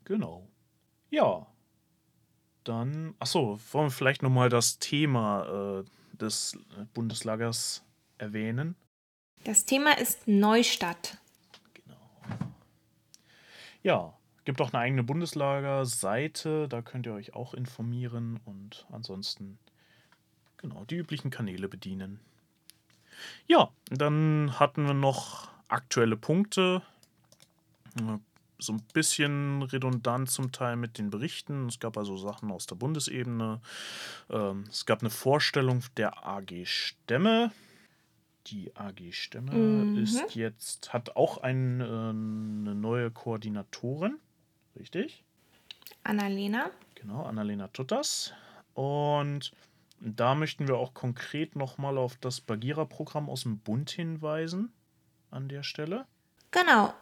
Genau. Ja. Dann, achso, wollen wir vielleicht nochmal das Thema äh, des Bundeslagers erwähnen? Das Thema ist Neustadt. Ja, gibt auch eine eigene Bundeslager-Seite, da könnt ihr euch auch informieren und ansonsten genau die üblichen Kanäle bedienen. Ja, dann hatten wir noch aktuelle Punkte. So ein bisschen redundant zum Teil mit den Berichten. Es gab also Sachen aus der Bundesebene. Ähm, es gab eine Vorstellung der AG Stämme. Die AG Stämme Mhm. ist jetzt, hat auch ein, äh, eine neue Koordinatorin. Richtig? Annalena. Genau, Annalena Tuttas. Und da möchten wir auch konkret nochmal auf das Bagheera-Programm aus dem Bund hinweisen. An der Stelle. Genau.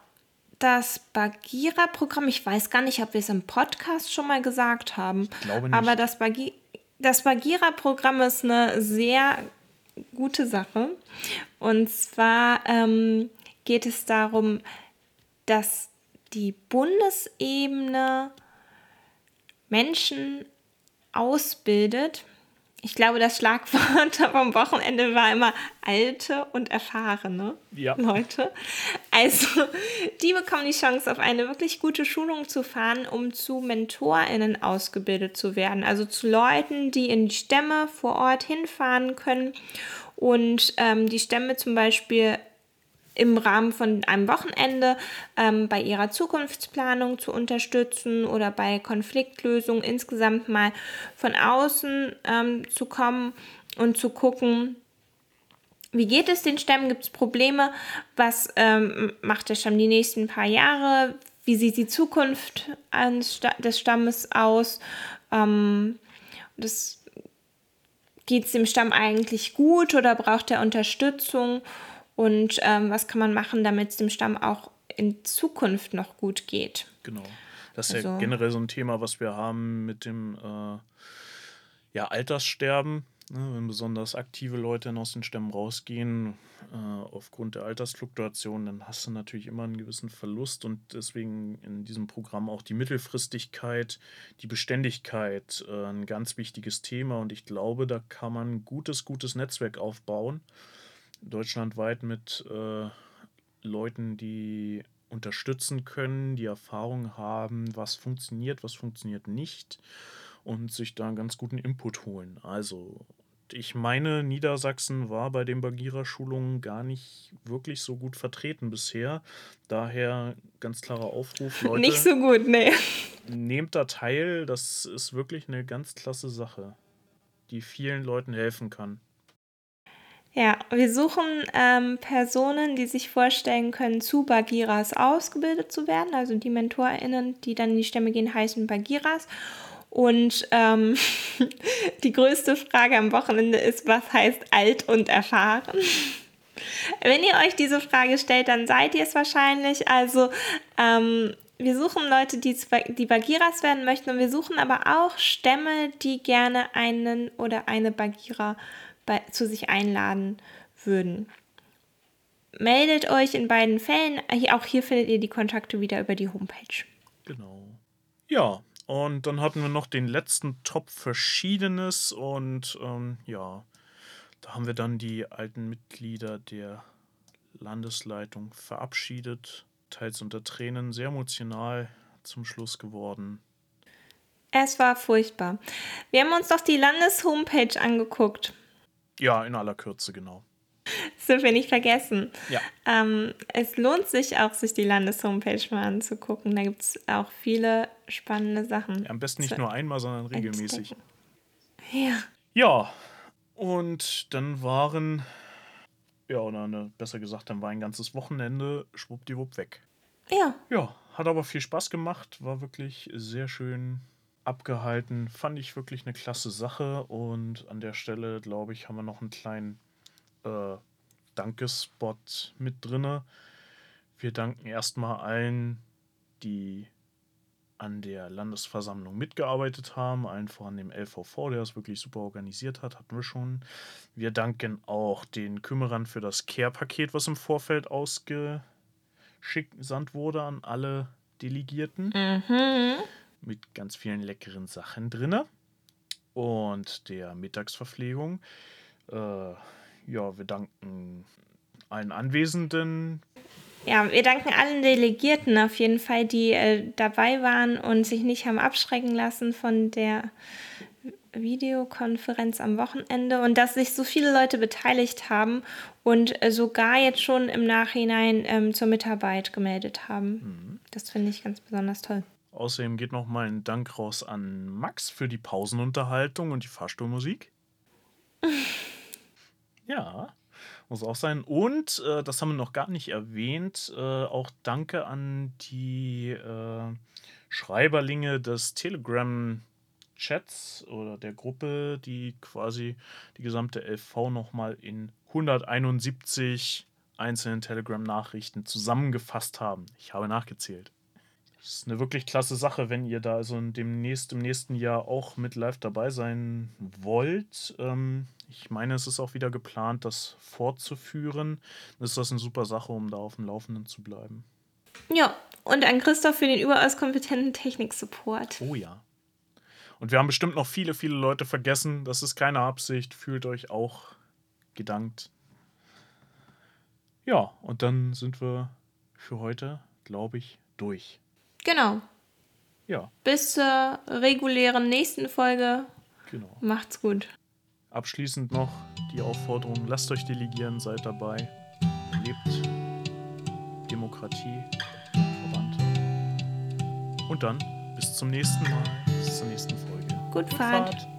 Das Bagheera-Programm, ich weiß gar nicht, ob wir es im Podcast schon mal gesagt haben. Ich glaube nicht. Aber das, Bagi das Bagheera-Programm ist eine sehr gute Sache. Und zwar ähm, geht es darum, dass die Bundesebene Menschen ausbildet. Ich glaube, das Schlagwort vom Wochenende war immer alte und erfahrene Ja. Leute. Also, die bekommen die Chance, auf eine wirklich gute Schulung zu fahren, um zu MentorInnen ausgebildet zu werden. Also zu Leuten, die in die Stämme vor Ort hinfahren können und ähm, die Stämme zum Beispiel im Rahmen von einem Wochenende ähm, bei ihrer Zukunftsplanung zu unterstützen oder bei Konfliktlösungen insgesamt mal von außen ähm, zu kommen und zu gucken, wie geht es den Stämmen? Gibt es Probleme? Was ähm, macht der Stamm die nächsten paar Jahre? Wie sieht die Zukunft des Stammes aus? Ähm, Geht es dem Stamm eigentlich gut oder braucht er Unterstützung? Und ähm, was kann man machen, damit es dem Stamm auch in Zukunft noch gut geht? Genau. Das ist ja Also- generell so ein Thema, was wir haben mit dem äh, ja, Alterssterben. Ne, wenn besonders aktive Leute aus den Stämmen rausgehen, äh, aufgrund der Altersfluktuation, dann hast du natürlich immer einen gewissen Verlust und deswegen in diesem Programm auch die Mittelfristigkeit, die Beständigkeit äh, ein ganz wichtiges Thema und ich glaube, da kann man ein gutes, gutes Netzwerk aufbauen, deutschlandweit mit äh, Leuten, die unterstützen können, die Erfahrung haben, was funktioniert, was funktioniert nicht und sich da einen ganz guten Input holen. Also, ich meine, Niedersachsen war bei den Bagheera-Schulungen gar nicht wirklich so gut vertreten bisher. Daher ganz klarer Aufruf, Leute, Nicht so gut, nee. nehmt da teil. Das ist wirklich eine ganz klasse Sache, die vielen Leuten helfen kann. Ja, wir suchen ähm, Personen, die sich vorstellen können, zu Bagheeras ausgebildet zu werden. Also die MentorInnen, die dann in die Stämme gehen, heißen Bagheeras. Und ähm, die größte Frage am Wochenende ist, was heißt alt und erfahren? Wenn ihr euch diese Frage stellt, dann seid ihr es wahrscheinlich. Also ähm, wir suchen Leute, die, die Bagheeras werden möchten und wir suchen aber auch Stämme, die gerne einen oder eine Bagheera bei, zu sich einladen würden. Meldet euch in beiden Fällen. Auch hier findet ihr die Kontakte wieder über die Homepage. Genau. Ja, und dann hatten wir noch den letzten Top Verschiedenes und ähm, ja, da haben wir dann die alten Mitglieder der Landesleitung verabschiedet, teils unter Tränen, sehr emotional zum Schluss geworden. Es war furchtbar. Wir haben uns doch die Landeshomepage angeguckt. Ja, in aller Kürze, genau. Das dürfen wir nicht vergessen. Ja, Ähm, es lohnt sich auch, sich die Landeshomepage mal anzugucken. Da gibt es auch viele spannende Sachen. am besten nicht nur einmal, sondern regelmäßig. entdecken. Ja. Ja, und dann waren, ja, oder ne, besser gesagt, dann war ein ganzes Wochenende schwuppdiwupp weg. Ja. Ja, hat aber viel Spaß gemacht, war wirklich sehr schön abgehalten, fand ich wirklich eine klasse Sache und an der Stelle, glaube ich, haben wir noch einen kleinen äh, Dankespot mit drinne. Wir danken erstmal allen, die an der Landesversammlung mitgearbeitet haben, allen voran dem LVV, der das wirklich super organisiert hat, hatten wir schon. Wir danken auch den Kümmerern für das Care-Paket, was im Vorfeld ausgesandt wurde an alle Delegierten Mhm. Mit ganz vielen leckeren Sachen drinne und der Mittagsverpflegung. Äh, ja, wir danken allen Anwesenden. Ja, wir danken allen Delegierten auf jeden Fall, die äh, dabei waren und sich nicht haben abschrecken lassen von der Videokonferenz am Wochenende und dass sich so viele Leute beteiligt haben und äh, sogar jetzt schon im Nachhinein ähm, zur Mitarbeit gemeldet haben. Mhm. Das finde ich ganz besonders toll. Außerdem geht noch mal ein Dank raus an Max für die Pausenunterhaltung und die Fahrstuhlmusik. ja, muss auch sein. Und, äh, das haben wir noch gar nicht erwähnt, äh, auch Danke an die äh, Schreiberlinge des Telegram Chats oder der Gruppe, die quasi die gesamte LV nochmal in 171 einzelnen Telegram-Nachrichten zusammengefasst haben. Ich habe nachgezählt. Das ist eine wirklich klasse Sache, wenn ihr da also demnächst, im nächsten Jahr auch mit live dabei sein wollt. Ähm, ich meine, es ist auch wieder geplant, das fortzuführen. Dann ist das eine super Sache, um da auf dem Laufenden zu bleiben. Ja, und an Christoph für den überaus kompetenten Technik-Support. Oh ja. Und wir haben bestimmt noch viele, viele Leute vergessen. Das ist keine Absicht. Fühlt euch auch gedankt. Ja, und dann sind wir für heute, glaube ich, durch. Genau. Ja. Bis zur regulären nächsten Folge. Genau. Macht's gut. Abschließend noch die Aufforderung: lasst euch delegieren, seid dabei. Lebt Demokratie verwandt. Und dann bis zum nächsten Mal, bis zur nächsten Folge. Gut Fahrt. Fahrt.